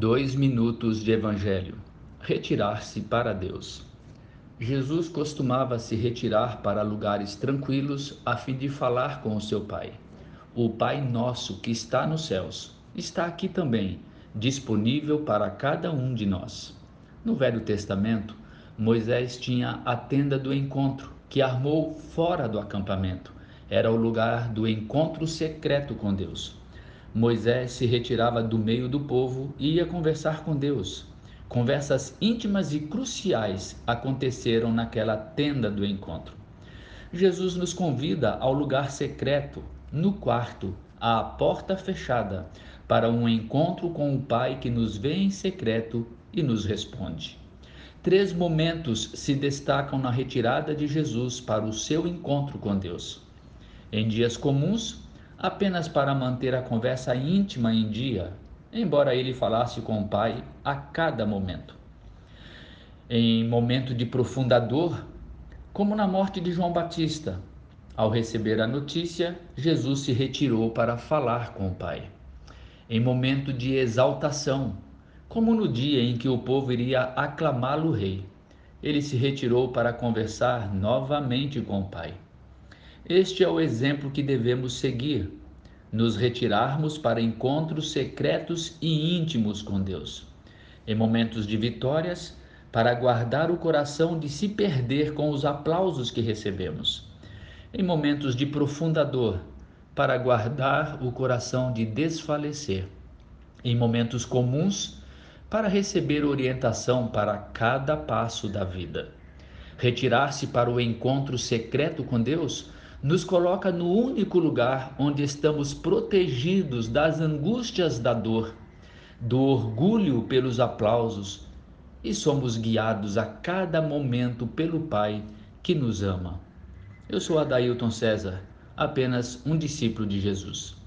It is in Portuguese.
Dois minutos de Evangelho. Retirar-se para Deus. Jesus costumava se retirar para lugares tranquilos a fim de falar com o seu Pai. O Pai nosso que está nos céus está aqui também, disponível para cada um de nós. No Velho Testamento, Moisés tinha a tenda do encontro, que armou fora do acampamento. Era o lugar do encontro secreto com Deus. Moisés se retirava do meio do povo e ia conversar com Deus. Conversas íntimas e cruciais aconteceram naquela tenda do encontro. Jesus nos convida ao lugar secreto, no quarto, à porta fechada, para um encontro com o Pai que nos vê em secreto e nos responde. Três momentos se destacam na retirada de Jesus para o seu encontro com Deus. Em dias comuns, apenas para manter a conversa íntima em dia, embora ele falasse com o Pai a cada momento. Em momento de profunda dor, como na morte de João Batista, ao receber a notícia, Jesus se retirou para falar com o Pai. Em momento de exaltação, como no dia em que o povo iria aclamá-lo rei, ele se retirou para conversar novamente com o Pai. Este é o exemplo que devemos seguir, nos retirarmos para encontros secretos e íntimos com Deus. Em momentos de vitórias, para guardar o coração de se perder com os aplausos que recebemos. Em momentos de profunda dor, para guardar o coração de desfalecer. Em momentos comuns, para receber orientação para cada passo da vida. Retirar-se para o encontro secreto com Deus nos coloca no único lugar onde estamos protegidos das angústias da dor, do orgulho pelos aplausos e somos guiados a cada momento pelo Pai que nos ama. Eu sou Adailton César, apenas um discípulo de Jesus.